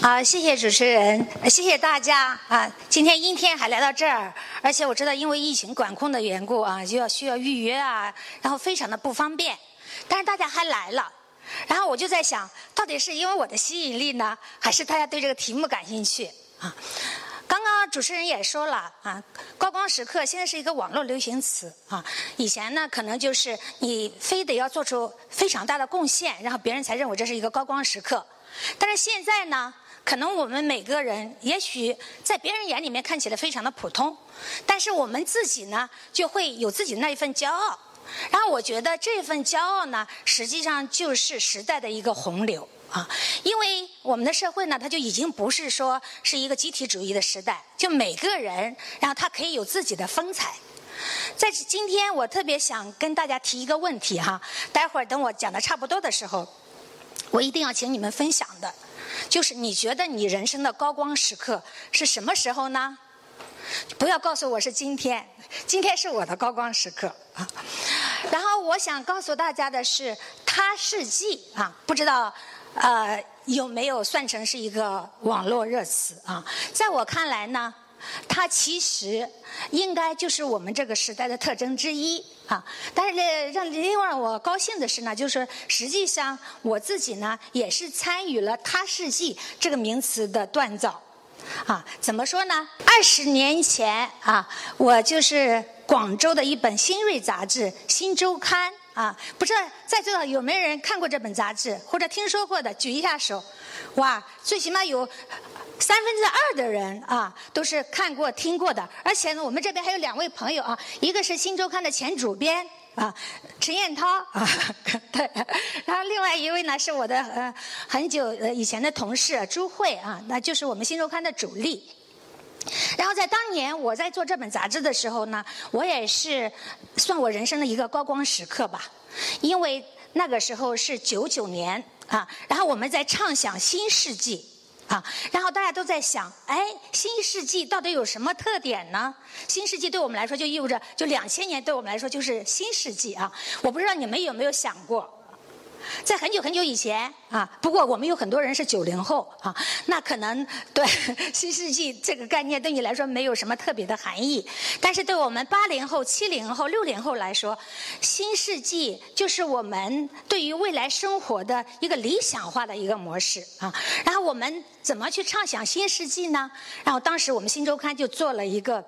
啊，谢谢主持人，谢谢大家啊！今天阴天还来到这儿，而且我知道因为疫情管控的缘故啊，就要需要预约啊，然后非常的不方便。但是大家还来了，然后我就在想，到底是因为我的吸引力呢，还是大家对这个题目感兴趣啊？刚刚主持人也说了啊，高光时刻现在是一个网络流行词啊。以前呢，可能就是你非得要做出非常大的贡献，然后别人才认为这是一个高光时刻。但是现在呢，可能我们每个人也许在别人眼里面看起来非常的普通，但是我们自己呢，就会有自己那一份骄傲。然后我觉得这份骄傲呢，实际上就是时代的一个洪流。啊，因为我们的社会呢，它就已经不是说是一个集体主义的时代，就每个人，然后他可以有自己的风采。在今天，我特别想跟大家提一个问题哈，待会儿等我讲的差不多的时候，我一定要请你们分享的，就是你觉得你人生的高光时刻是什么时候呢？不要告诉我是今天，今天是我的高光时刻啊。然后我想告诉大家的是，他世纪啊，不知道。呃，有没有算成是一个网络热词啊？在我看来呢，它其实应该就是我们这个时代的特征之一啊。但是呢，让另外我高兴的是呢，就是实际上我自己呢也是参与了“他世纪”这个名词的锻造啊。怎么说呢？二十年前啊，我就是广州的一本新锐杂志《新周刊》。啊，不知道在座有没有人看过这本杂志，或者听说过的，举一下手。哇，最起码有三分之二的人啊，都是看过、听过的。而且呢，我们这边还有两位朋友啊，一个是《新周刊》的前主编啊，陈彦涛啊，对。然后另外一位呢，是我的呃很久呃以前的同事朱慧啊，那就是我们《新周刊》的主力。然后在当年我在做这本杂志的时候呢，我也是算我人生的一个高光时刻吧，因为那个时候是九九年啊，然后我们在畅想新世纪啊，然后大家都在想，哎，新世纪到底有什么特点呢？新世纪对我们来说就意味着，就两千年对我们来说就是新世纪啊，我不知道你们有没有想过。在很久很久以前啊，不过我们有很多人是九零后啊，那可能对新世纪这个概念对你来说没有什么特别的含义，但是对我们八零后、七零后、六零后来说，新世纪就是我们对于未来生活的一个理想化的一个模式啊。然后我们怎么去畅想新世纪呢？然后当时我们新周刊就做了一个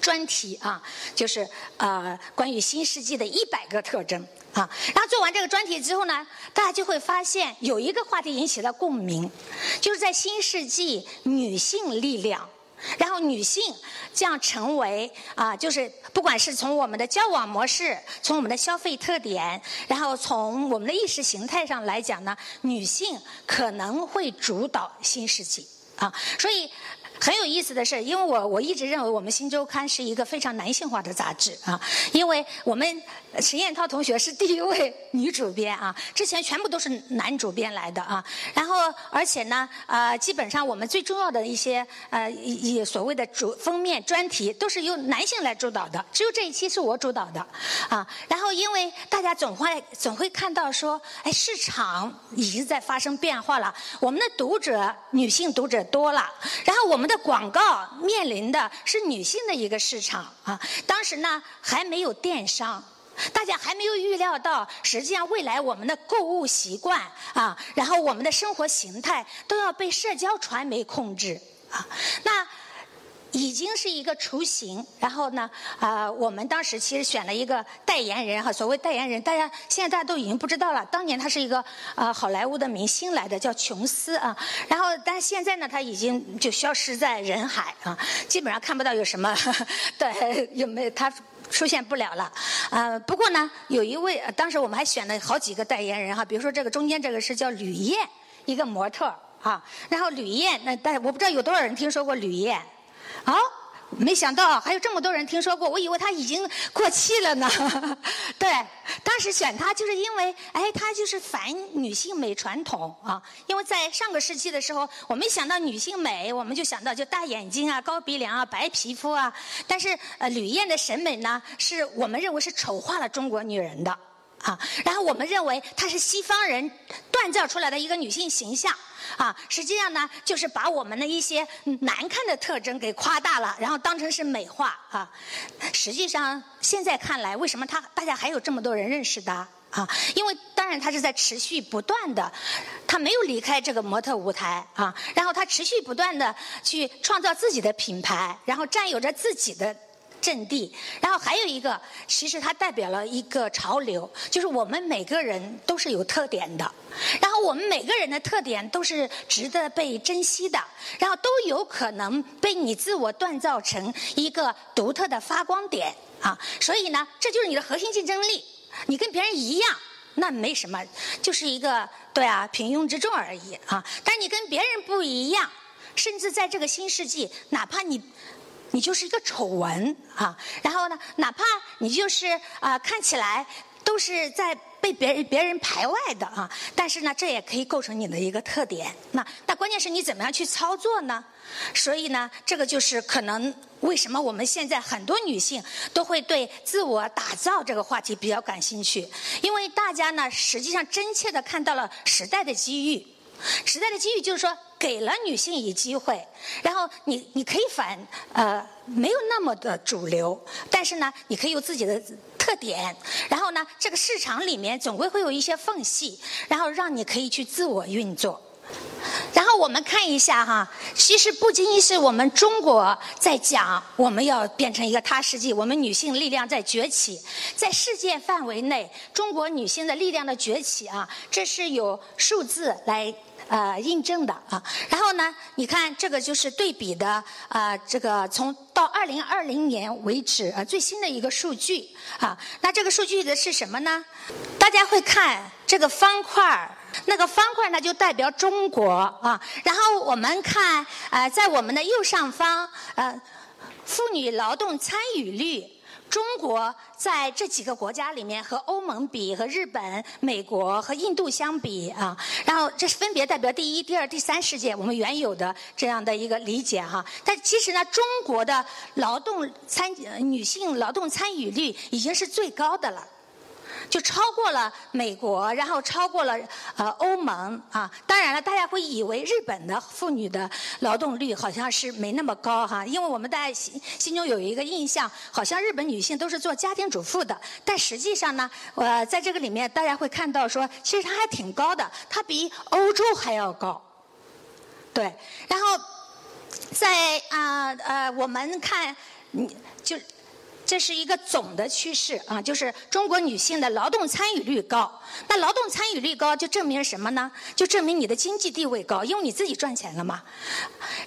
专题啊，就是呃关于新世纪的一百个特征。啊，然后做完这个专题之后呢，大家就会发现有一个话题引起了共鸣，就是在新世纪女性力量，然后女性将成为啊，就是不管是从我们的交往模式，从我们的消费特点，然后从我们的意识形态上来讲呢，女性可能会主导新世纪啊，所以。很有意思的是，因为我我一直认为我们新周刊是一个非常男性化的杂志啊，因为我们陈彦涛同学是第一位女主编啊，之前全部都是男主编来的啊，然后而且呢，呃，基本上我们最重要的一些呃以所谓的主封面专题都是由男性来主导的，只有这一期是我主导的啊，然后因为大家总会总会看到说，哎，市场已经在发生变化了，我们的读者女性读者多了，然后我们。的广告面临的是女性的一个市场啊，当时呢还没有电商，大家还没有预料到，实际上未来我们的购物习惯啊，然后我们的生活形态都要被社交传媒控制啊，那。已经是一个雏形，然后呢，啊，我们当时其实选了一个代言人哈，所谓代言人，大家现在大家都已经不知道了。当年他是一个啊好莱坞的明星来的，叫琼斯啊。然后，但现在呢，他已经就消失在人海啊，基本上看不到有什么 对有没有他出现不了了。呃，不过呢，有一位当时我们还选了好几个代言人哈，比如说这个中间这个是叫吕燕，一个模特哈。然后吕燕，那但我不知道有多少人听说过吕燕。好，没想到还有这么多人听说过，我以为他已经过气了呢。对，当时选他就是因为，哎，他就是反女性美传统啊。因为在上个世纪的时候，我们想到女性美，我们就想到就大眼睛啊、高鼻梁啊、白皮肤啊。但是，呃，吕燕的审美呢，是我们认为是丑化了中国女人的。啊，然后我们认为她是西方人锻造出来的一个女性形象，啊，实际上呢，就是把我们的一些难看的特征给夸大了，然后当成是美化啊。实际上现在看来，为什么她大家还有这么多人认识她啊？因为当然她是在持续不断的，她没有离开这个模特舞台啊，然后她持续不断的去创造自己的品牌，然后占有着自己的。阵地，然后还有一个，其实它代表了一个潮流，就是我们每个人都是有特点的，然后我们每个人的特点都是值得被珍惜的，然后都有可能被你自我锻造成一个独特的发光点啊，所以呢，这就是你的核心竞争力。你跟别人一样，那没什么，就是一个对啊平庸之众而已啊。但你跟别人不一样，甚至在这个新世纪，哪怕你。你就是一个丑闻啊，然后呢，哪怕你就是啊，看起来都是在被别人别人排外的啊，但是呢，这也可以构成你的一个特点。那那关键是你怎么样去操作呢？所以呢，这个就是可能为什么我们现在很多女性都会对自我打造这个话题比较感兴趣，因为大家呢，实际上真切的看到了时代的机遇。时代的机遇就是说。给了女性以机会，然后你你可以反呃没有那么的主流，但是呢，你可以有自己的特点，然后呢，这个市场里面总归会有一些缝隙，然后让你可以去自我运作。然后我们看一下哈，其实不仅仅是我们中国在讲我们要变成一个他世纪，我们女性力量在崛起，在世界范围内，中国女性的力量的崛起啊，这是有数字来。呃，印证的啊，然后呢，你看这个就是对比的啊，这个从到二零二零年为止啊，最新的一个数据啊，那这个数据的是什么呢？大家会看这个方块儿，那个方块呢就代表中国啊，然后我们看呃，在我们的右上方呃，妇女劳动参与率。中国在这几个国家里面和欧盟比，和日本、美国和印度相比啊，然后这是分别代表第一、第二、第三世界我们原有的这样的一个理解哈。但其实呢，中国的劳动参女性劳动参与率已经是最高的了。就超过了美国，然后超过了呃欧盟啊。当然了，大家会以为日本的妇女的劳动率好像是没那么高哈，因为我们大家心心中有一个印象，好像日本女性都是做家庭主妇的。但实际上呢，呃，在这个里面大家会看到说，其实它还挺高的，它比欧洲还要高。对，然后在啊呃，我们看，你，就。这是一个总的趋势啊，就是中国女性的劳动参与率高。那劳动参与率高，就证明什么呢？就证明你的经济地位高，因为你自己赚钱了嘛。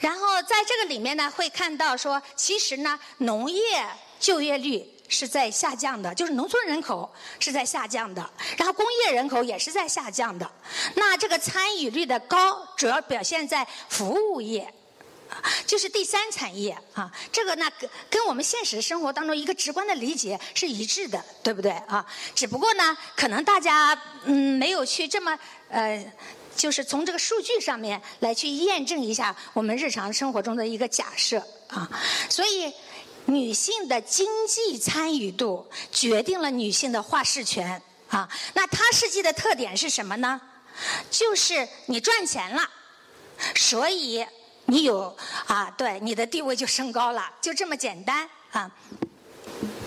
然后在这个里面呢，会看到说，其实呢，农业就业率是在下降的，就是农村人口是在下降的，然后工业人口也是在下降的。那这个参与率的高，主要表现在服务业。就是第三产业啊，这个呢跟跟我们现实生活当中一个直观的理解是一致的，对不对啊？只不过呢，可能大家嗯没有去这么呃，就是从这个数据上面来去验证一下我们日常生活中的一个假设啊。所以，女性的经济参与度决定了女性的话事权啊。那它实际的特点是什么呢？就是你赚钱了，所以。你有啊，对，你的地位就升高了，就这么简单啊。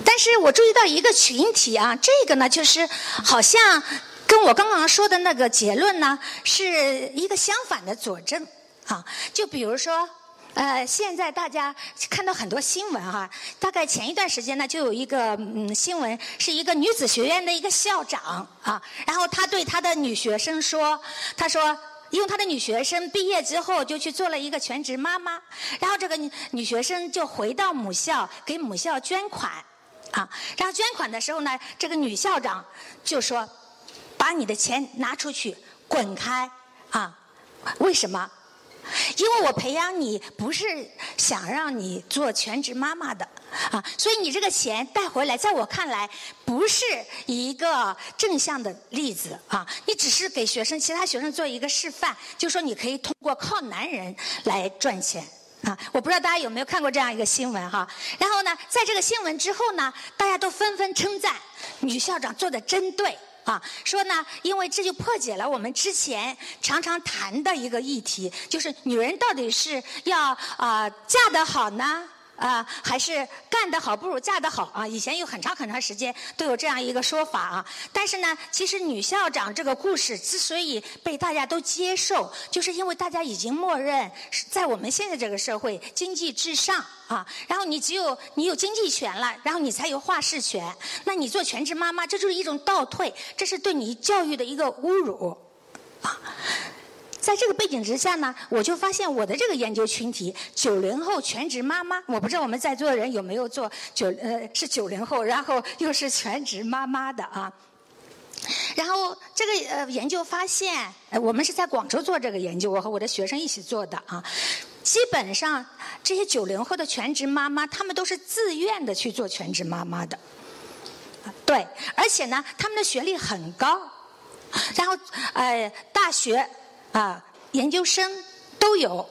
但是我注意到一个群体啊，这个呢，就是好像跟我刚刚说的那个结论呢，是一个相反的佐证啊。就比如说，呃，现在大家看到很多新闻哈，大概前一段时间呢，就有一个嗯新闻，是一个女子学院的一个校长啊，然后他对他的女学生说，他说。因为他的女学生毕业之后就去做了一个全职妈妈，然后这个女学生就回到母校给母校捐款，啊，然后捐款的时候呢，这个女校长就说：“把你的钱拿出去，滚开！”啊，为什么？因为我培养你不是想让你做全职妈妈的啊，所以你这个钱带回来，在我看来不是一个正向的例子啊。你只是给学生、其他学生做一个示范，就说你可以通过靠男人来赚钱啊。我不知道大家有没有看过这样一个新闻哈。然后呢，在这个新闻之后呢，大家都纷纷称赞女校长做的真对啊，说呢，因为这就破解了我们之前常常谈的一个议题，就是女人到底是要啊嫁得好呢？啊，还是干得好不如嫁得好啊！以前有很长很长时间都有这样一个说法啊。但是呢，其实女校长这个故事之所以被大家都接受，就是因为大家已经默认在我们现在这个社会经济至上啊。然后你只有你有经济权了，然后你才有话事权。那你做全职妈妈，这就是一种倒退，这是对你教育的一个侮辱啊。在这个背景之下呢，我就发现我的这个研究群体九零后全职妈妈，我不知道我们在座的人有没有做九呃是九零后，然后又是全职妈妈的啊。然后这个呃研究发现，我们是在广州做这个研究，我和我的学生一起做的啊。基本上这些九零后的全职妈妈，她们都是自愿的去做全职妈妈的，对，而且呢，他们的学历很高，然后呃大学。啊，研究生都有，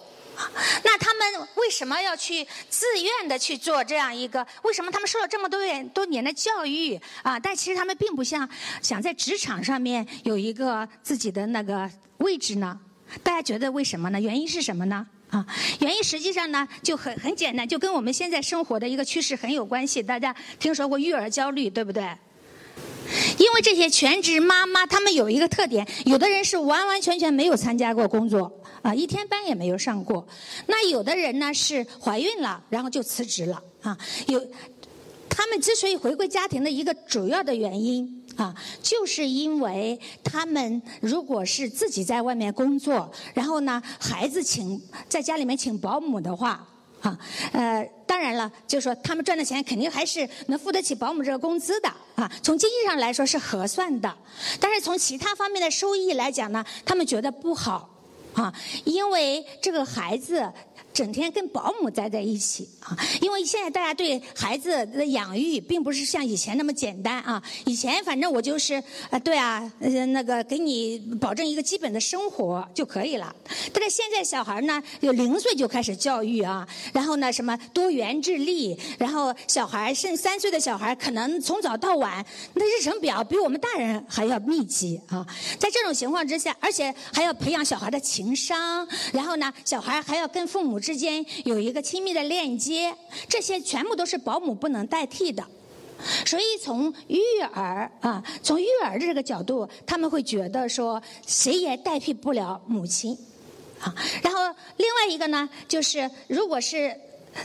那他们为什么要去自愿的去做这样一个？为什么他们受了这么多年多年的教育啊？但其实他们并不像想在职场上面有一个自己的那个位置呢？大家觉得为什么呢？原因是什么呢？啊，原因实际上呢就很很简单，就跟我们现在生活的一个趋势很有关系。大家听说过育儿焦虑，对不对？因为这些全职妈妈，她们有一个特点，有的人是完完全全没有参加过工作，啊，一天班也没有上过。那有的人呢是怀孕了，然后就辞职了，啊，有，他们之所以回归家庭的一个主要的原因，啊，就是因为他们如果是自己在外面工作，然后呢，孩子请在家里面请保姆的话。啊，呃，当然了，就是说他们赚的钱肯定还是能付得起保姆这个工资的啊。从经济上来说是合算的，但是从其他方面的收益来讲呢，他们觉得不好啊，因为这个孩子。整天跟保姆待在一起啊，因为现在大家对孩子的养育并不是像以前那么简单啊。以前反正我就是啊，对啊，那个给你保证一个基本的生活就可以了。但是现在小孩呢，有零岁就开始教育啊，然后呢，什么多元智力，然后小孩甚至三岁的小孩可能从早到晚，那日程表比我们大人还要密集啊。在这种情况之下，而且还要培养小孩的情商，然后呢，小孩还要跟父母。之间有一个亲密的链接，这些全部都是保姆不能代替的。所以从育儿啊，从育儿的这个角度，他们会觉得说，谁也代替不了母亲啊。然后另外一个呢，就是如果是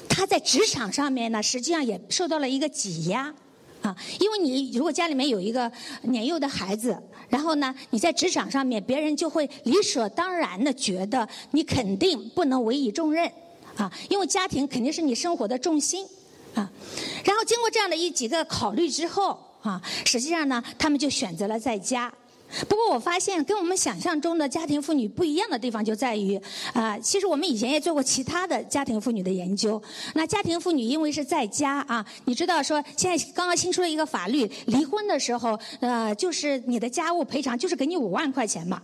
他在职场上面呢，实际上也受到了一个挤压啊，因为你如果家里面有一个年幼的孩子。然后呢，你在职场上面，别人就会理所当然的觉得你肯定不能委以重任，啊，因为家庭肯定是你生活的重心，啊，然后经过这样的一几个考虑之后，啊，实际上呢，他们就选择了在家。不过我发现跟我们想象中的家庭妇女不一样的地方就在于，啊，其实我们以前也做过其他的家庭妇女的研究。那家庭妇女因为是在家啊，你知道说现在刚刚新出了一个法律，离婚的时候，呃，就是你的家务赔偿就是给你五万块钱嘛。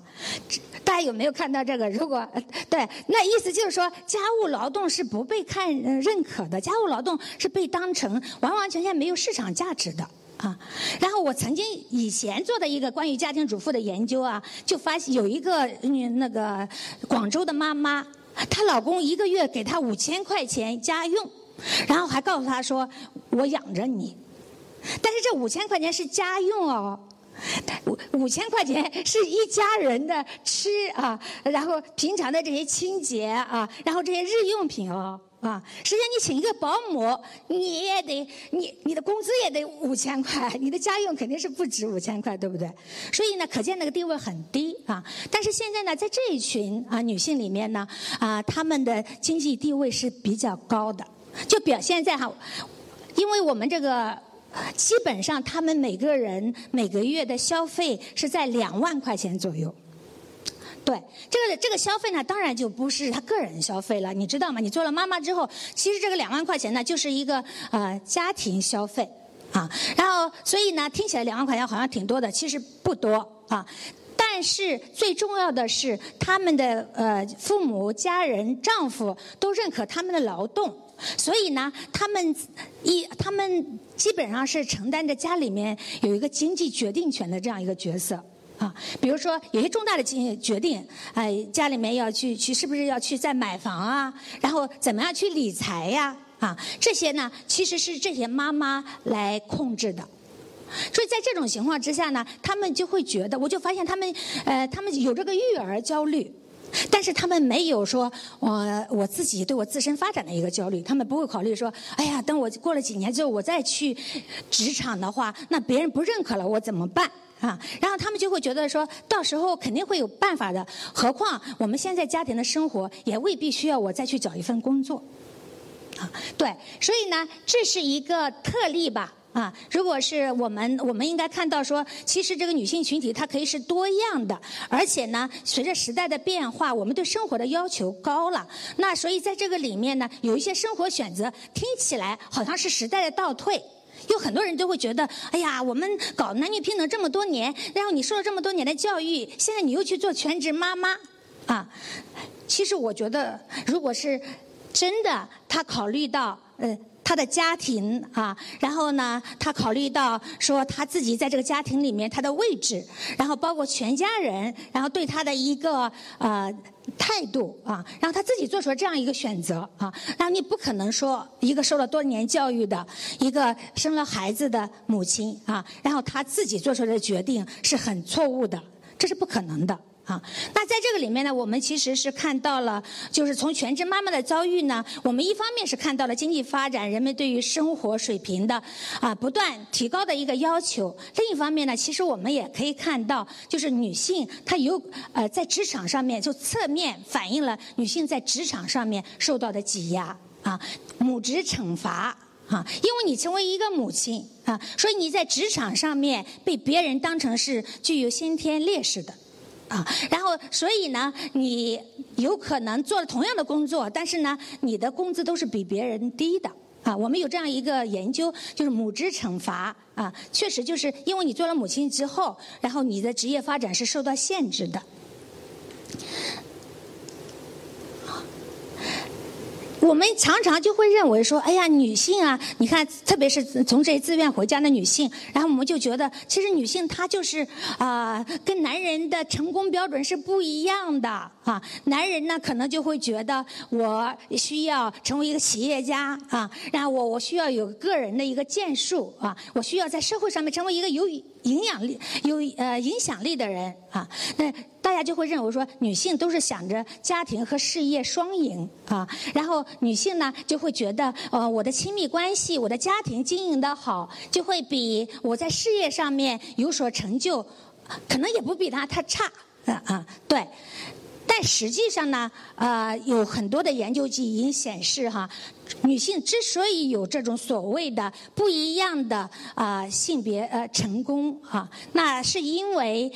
大家有没有看到这个？如果 对，那意思就是说家务劳动是不被看认可的，家务劳动是被当成完完全全没有市场价值的。啊，然后我曾经以前做的一个关于家庭主妇的研究啊，就发现有一个嗯那个广州的妈妈，她老公一个月给她五千块钱家用，然后还告诉她说我养着你，但是这五千块钱是家用哦，五五千块钱是一家人的吃啊，然后平常的这些清洁啊，然后这些日用品哦。啊，实际上你请一个保姆，你也得你你的工资也得五千块，你的家用肯定是不止五千块，对不对？所以呢，可见那个地位很低啊。但是现在呢，在这一群啊女性里面呢，啊，她们的经济地位是比较高的，就表现在哈，因为我们这个基本上他们每个人每个月的消费是在两万块钱左右。对这个这个消费呢，当然就不是他个人消费了，你知道吗？你做了妈妈之后，其实这个两万块钱呢，就是一个呃家庭消费啊。然后，所以呢，听起来两万块钱好像挺多的，其实不多啊。但是最重要的是，他们的呃父母、家人、丈夫都认可他们的劳动，所以呢，他们一他们基本上是承担着家里面有一个经济决定权的这样一个角色。啊，比如说有些重大的经决定，哎，家里面要去去，是不是要去再买房啊？然后怎么样去理财呀？啊，这些呢，其实是这些妈妈来控制的。所以在这种情况之下呢，他们就会觉得，我就发现他们，呃，他们有这个育儿焦虑，但是他们没有说，我我自己对我自身发展的一个焦虑，他们不会考虑说，哎呀，等我过了几年之后，我再去职场的话，那别人不认可了，我怎么办？啊，然后他们就会觉得说，到时候肯定会有办法的。何况我们现在家庭的生活也未必需要我再去找一份工作，啊，对，所以呢，这是一个特例吧，啊，如果是我们，我们应该看到说，其实这个女性群体她可以是多样的，而且呢，随着时代的变化，我们对生活的要求高了，那所以在这个里面呢，有一些生活选择听起来好像是时代的倒退。有很多人都会觉得，哎呀，我们搞男女平等这么多年，然后你受了这么多年的教育，现在你又去做全职妈妈，啊，其实我觉得，如果是真的，他考虑到，呃。他的家庭啊，然后呢，他考虑到说他自己在这个家庭里面他的位置，然后包括全家人，然后对他的一个呃态度啊，然后他自己做出了这样一个选择啊，然后你不可能说一个受了多年教育的一个生了孩子的母亲啊，然后他自己做出的决定是很错误的，这是不可能的。啊，那在这个里面呢，我们其实是看到了，就是从全职妈妈的遭遇呢，我们一方面是看到了经济发展，人们对于生活水平的啊不断提高的一个要求；另一方面呢，其实我们也可以看到，就是女性她有呃在职场上面就侧面反映了女性在职场上面受到的挤压啊，母职惩罚啊，因为你成为一个母亲啊，所以你在职场上面被别人当成是具有先天劣势的。啊，然后所以呢，你有可能做了同样的工作，但是呢，你的工资都是比别人低的。啊，我们有这样一个研究，就是母职惩罚啊，确实就是因为你做了母亲之后，然后你的职业发展是受到限制的。我们常常就会认为说，哎呀，女性啊，你看，特别是从这自愿回家的女性，然后我们就觉得，其实女性她就是啊，跟男人的成功标准是不一样的啊。男人呢，可能就会觉得我需要成为一个企业家啊，然后我我需要有个人的一个建树啊，我需要在社会上面成为一个有影响力、有呃影响力的人啊。那大家就会认为说，女性都是想着家庭和事业双赢啊，然后女性呢就会觉得，呃，我的亲密关系、我的家庭经营的好，就会比我在事业上面有所成就，可能也不比他太差啊啊，对。但实际上呢，呃，有很多的研究已经显示哈，女性之所以有这种所谓的不一样的啊性别呃成功哈，那是因为。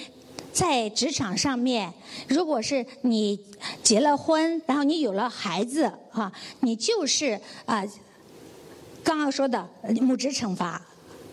在职场上面，如果是你结了婚，然后你有了孩子，哈，你就是啊，刚刚说的母职惩罚，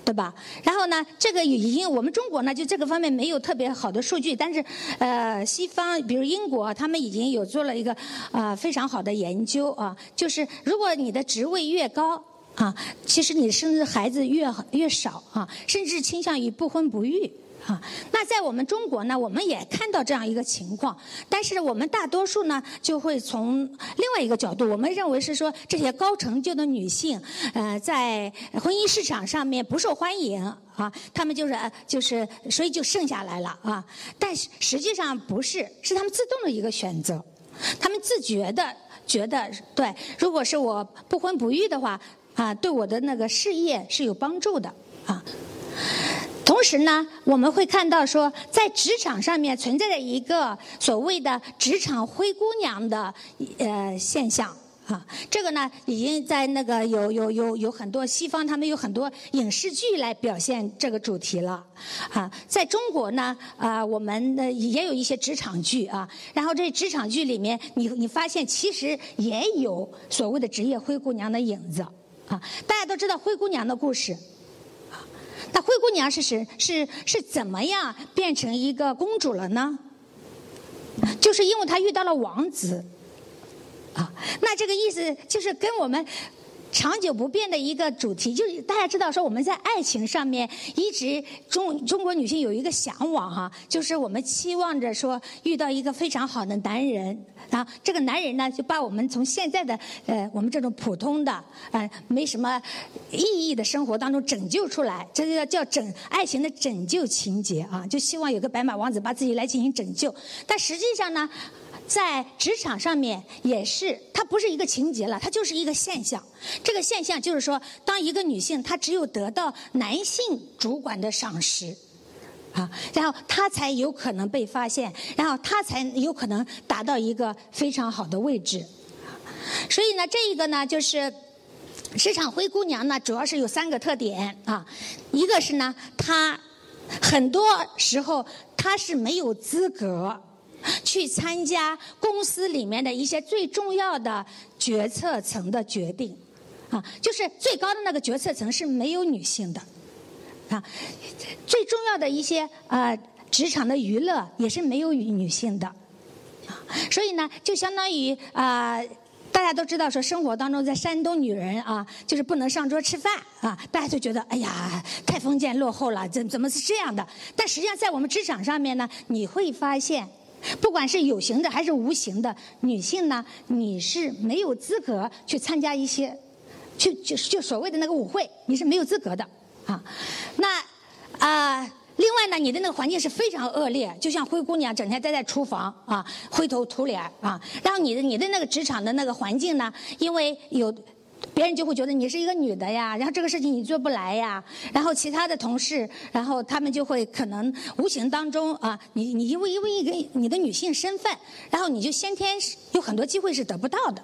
对吧？然后呢，这个已经我们中国呢，就这个方面没有特别好的数据，但是呃，西方比如英国，他们已经有做了一个啊非常好的研究啊，就是如果你的职位越高啊，其实你生的孩子越越少啊，甚至倾向于不婚不育。啊，那在我们中国呢，我们也看到这样一个情况，但是我们大多数呢，就会从另外一个角度，我们认为是说这些高成就的女性，呃，在婚姻市场上面不受欢迎啊，她们就是就是，所以就剩下来了啊。但是实际上不是，是她们自动的一个选择，她们自觉的觉得，对，如果是我不婚不育的话，啊，对我的那个事业是有帮助的啊。同时呢，我们会看到说，在职场上面存在着一个所谓的“职场灰姑娘”的呃现象啊。这个呢，已经在那个有有有有很多西方他们有很多影视剧来表现这个主题了啊。在中国呢，啊，我们的也有一些职场剧啊。然后这职场剧里面，你你发现其实也有所谓的职业灰姑娘的影子啊。大家都知道灰姑娘的故事。那灰姑娘是是是是怎么样变成一个公主了呢？就是因为她遇到了王子，啊，那这个意思就是跟我们。长久不变的一个主题，就是大家知道说我们在爱情上面一直中中国女性有一个向往哈，就是我们期望着说遇到一个非常好的男人，啊，这个男人呢就把我们从现在的呃我们这种普通的呃没什么意义的生活当中拯救出来，这个叫拯爱情的拯救情节啊，就希望有个白马王子把自己来进行拯救，但实际上呢。在职场上面也是，它不是一个情节了，它就是一个现象。这个现象就是说，当一个女性她只有得到男性主管的赏识，啊，然后她才有可能被发现，然后她才有可能达到一个非常好的位置。所以呢，这一个呢，就是职场灰姑娘呢，主要是有三个特点啊，一个是呢，她很多时候她是没有资格。去参加公司里面的一些最重要的决策层的决定，啊，就是最高的那个决策层是没有女性的，啊，最重要的一些呃职场的娱乐也是没有女性的，啊，所以呢，就相当于啊，大家都知道说生活当中在山东女人啊，就是不能上桌吃饭啊，大家就觉得哎呀太封建落后了，怎怎么是这样的？但实际上在我们职场上面呢，你会发现。不管是有形的还是无形的，女性呢，你是没有资格去参加一些，去就就所谓的那个舞会，你是没有资格的啊。那啊，另外呢，你的那个环境是非常恶劣，就像灰姑娘整天待在厨房啊，灰头土脸啊。然后你的你的那个职场的那个环境呢，因为有。别人就会觉得你是一个女的呀，然后这个事情你做不来呀，然后其他的同事，然后他们就会可能无形当中啊，你你因为因为一个你的女性身份，然后你就先天有很多机会是得不到的。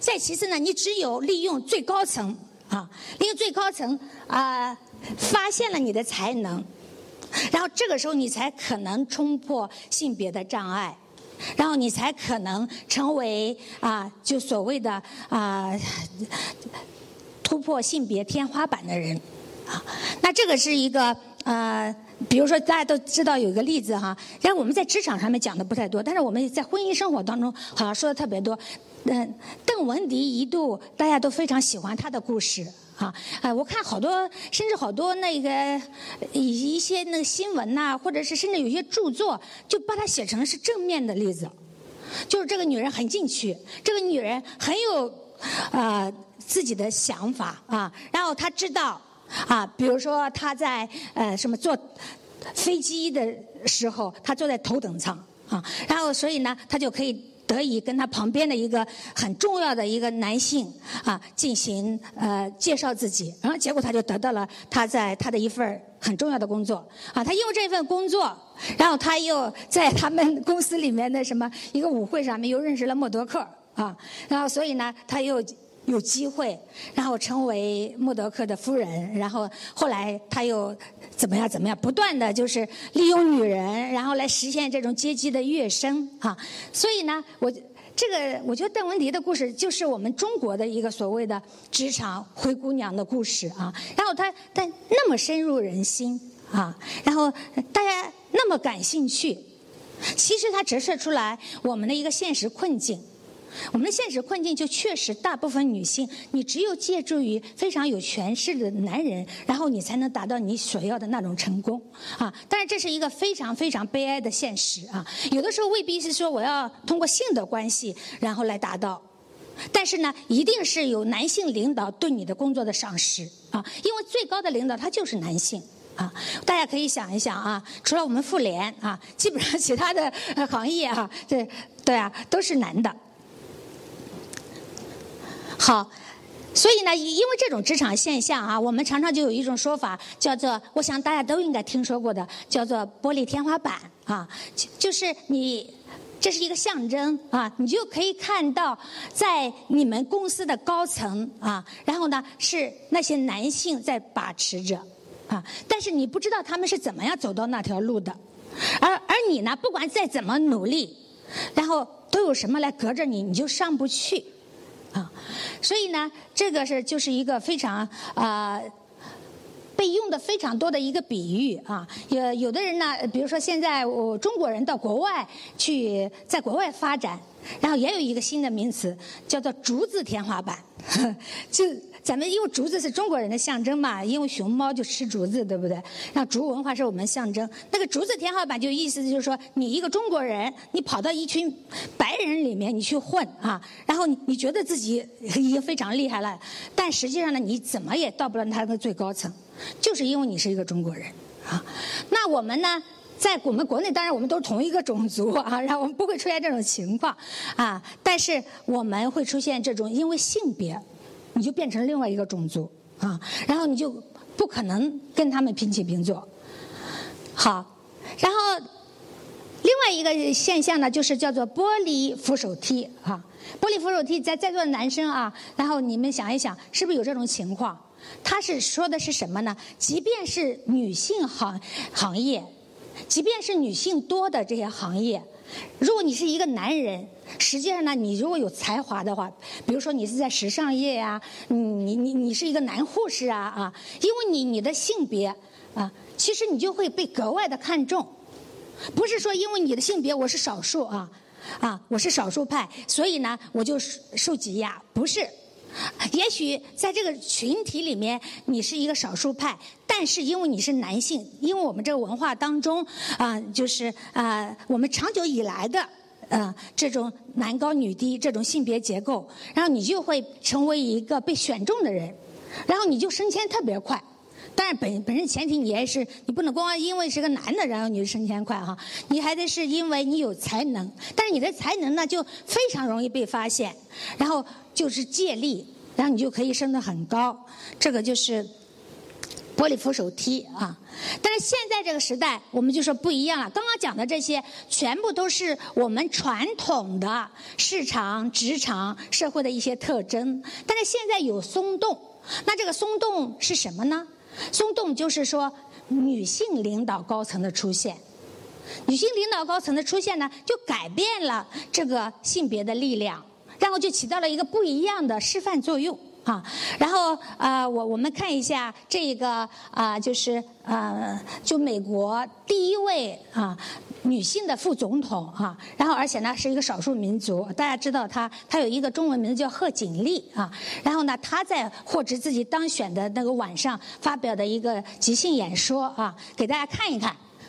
再其次呢，你只有利用最高层啊，利用最高层啊，发现了你的才能，然后这个时候你才可能冲破性别的障碍。然后你才可能成为啊，就所谓的啊突破性别天花板的人啊。那这个是一个呃，比如说大家都知道有一个例子哈，然后我们在职场上面讲的不太多，但是我们在婚姻生活当中好像说的特别多。嗯，邓文迪一度大家都非常喜欢他的故事。啊，哎，我看好多，甚至好多那个一一些那个新闻呐，或者是甚至有些著作，就把它写成是正面的例子，就是这个女人很进取，这个女人很有啊自己的想法啊，然后她知道啊，比如说她在呃什么坐飞机的时候，她坐在头等舱啊，然后所以呢，她就可以。得以跟他旁边的一个很重要的一个男性啊进行呃介绍自己，然后结果他就得到了他在他的一份很重要的工作啊，他因为这份工作，然后他又在他们公司里面的什么一个舞会上面又认识了默多克啊，然后所以呢他又。有机会，然后成为默德克的夫人，然后后来他又怎么样怎么样，不断的就是利用女人，然后来实现这种阶级的跃升啊。所以呢，我这个我觉得邓文迪的故事就是我们中国的一个所谓的职场灰姑娘的故事啊。然后他但那么深入人心啊，然后大家那么感兴趣，其实它折射出来我们的一个现实困境。我们的现实困境就确实，大部分女性，你只有借助于非常有权势的男人，然后你才能达到你所要的那种成功啊！但是这是一个非常非常悲哀的现实啊！有的时候未必是说我要通过性的关系然后来达到，但是呢，一定是有男性领导对你的工作的赏识啊！因为最高的领导他就是男性啊！大家可以想一想啊，除了我们妇联啊，基本上其他的行业啊，这对啊，都是男的。好，所以呢，因为这种职场现象啊，我们常常就有一种说法，叫做，我想大家都应该听说过的，叫做玻璃天花板啊，就是你这是一个象征啊，你就可以看到在你们公司的高层啊，然后呢是那些男性在把持着啊，但是你不知道他们是怎么样走到那条路的，而而你呢，不管再怎么努力，然后都有什么来隔着你，你就上不去。啊，所以呢，这个是就是一个非常啊被用的非常多的一个比喻啊。有有的人呢，比如说现在我中国人到国外去，在国外发展，然后也有一个新的名词叫做“竹子天花板”，就。咱们因为竹子是中国人的象征嘛，因为熊猫就吃竹子，对不对？那竹文化是我们象征。那个竹子天花板就意思就是说，你一个中国人，你跑到一群白人里面你去混啊，然后你你觉得自己已经非常厉害了，但实际上呢，你怎么也到不了他的最高层，就是因为你是一个中国人啊。那我们呢，在我们国内，当然我们都是同一个种族啊，然后我们不会出现这种情况啊，但是我们会出现这种因为性别。你就变成另外一个种族啊，然后你就不可能跟他们平起平坐。好，然后另外一个现象呢，就是叫做玻璃扶手梯啊。玻璃扶手梯在在座的男生啊，然后你们想一想，是不是有这种情况？他是说的是什么呢？即便是女性行行业，即便是女性多的这些行业。如果你是一个男人，实际上呢，你如果有才华的话，比如说你是在时尚业呀，你你你是一个男护士啊啊，因为你你的性别啊，其实你就会被格外的看重，不是说因为你的性别我是少数啊啊，我是少数派，所以呢我就受挤压，不是。也许在这个群体里面，你是一个少数派，但是因为你是男性，因为我们这个文化当中啊，就是啊，我们长久以来的啊这种男高女低这种性别结构，然后你就会成为一个被选中的人，然后你就升迁特别快。当然，本本身前提你也是，你不能光因为是个男的，然后你就升迁快哈，你还得是因为你有才能，但是你的才能呢就非常容易被发现，然后就是借力，然后你就可以升得很高，这个就是玻璃扶手梯啊。但是现在这个时代，我们就说不一样了。刚刚讲的这些，全部都是我们传统的市场、职场、社会的一些特征，但是现在有松动，那这个松动是什么呢？松动就是说，女性领导高层的出现，女性领导高层的出现呢，就改变了这个性别的力量，然后就起到了一个不一样的示范作用啊。然后啊，我我们看一下这个啊，就是呃，就美国第一位啊。女性的副总统哈，然后而且呢是一个少数民族，大家知道她，她有一个中文名字叫贺锦丽啊。然后呢，她在获知自己当选的那个晚上发表的一个即兴演说啊，给大家看一看。